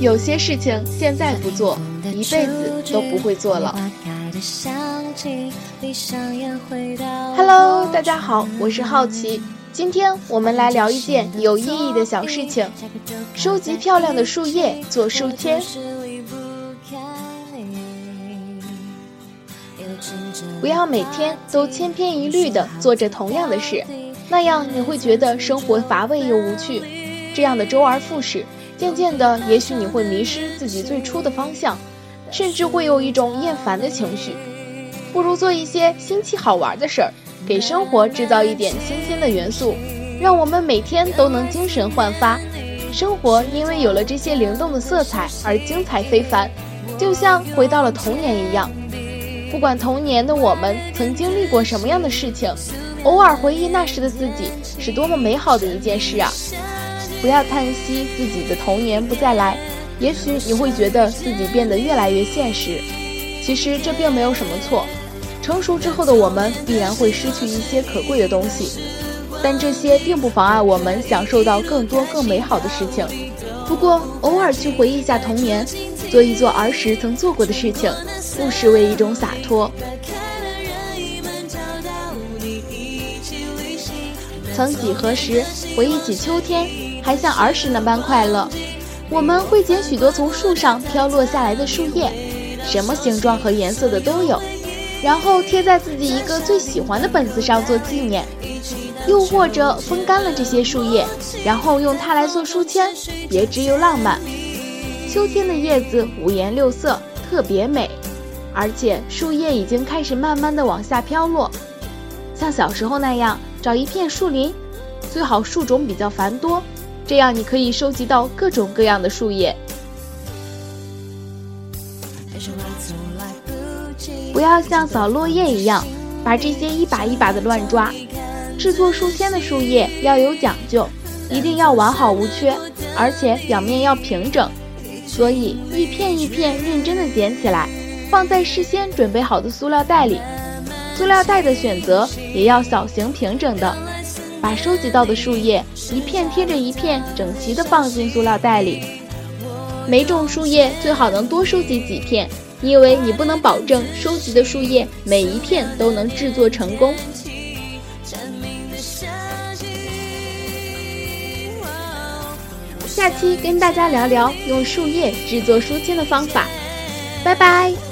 有些事情现在不做，一辈子都不会做了。Hello，大家好，我是好奇，今天我们来聊一件有意义的小事情：收集漂亮的树叶做书签。不要每天都千篇一律的做着同样的事，那样你会觉得生活乏味又无趣。这样的周而复始。渐渐的，也许你会迷失自己最初的方向，甚至会有一种厌烦的情绪。不如做一些新奇好玩的事儿，给生活制造一点新鲜的元素，让我们每天都能精神焕发。生活因为有了这些灵动的色彩而精彩非凡，就像回到了童年一样。不管童年的我们曾经历过什么样的事情，偶尔回忆那时的自己，是多么美好的一件事啊！不要叹息自己的童年不再来，也许你会觉得自己变得越来越现实。其实这并没有什么错。成熟之后的我们必然会失去一些可贵的东西，但这些并不妨碍我们享受到更多更美好的事情。不过，偶尔去回忆一下童年，做一做儿时曾做过的事情，不失为一种洒脱。曾几何时，回忆起秋天。还像儿时那般快乐，我们会捡许多从树上飘落下来的树叶，什么形状和颜色的都有，然后贴在自己一个最喜欢的本子上做纪念，又或者风干了这些树叶，然后用它来做书签，别致又浪漫。秋天的叶子五颜六色，特别美，而且树叶已经开始慢慢的往下飘落，像小时候那样，找一片树林，最好树种比较繁多。这样你可以收集到各种各样的树叶。不要像扫落叶一样，把这些一把一把的乱抓。制作书签的树叶要有讲究，一定要完好无缺，而且表面要平整。所以一片一片认真的捡起来，放在事先准备好的塑料袋里。塑料袋的选择也要小型平整的。把收集到的树叶一片贴着一片，整齐的放进塑料袋里。每种树叶最好能多收集几片，因为你不能保证收集的树叶每一片都能制作成功。下期跟大家聊聊用树叶制作书签的方法，拜拜。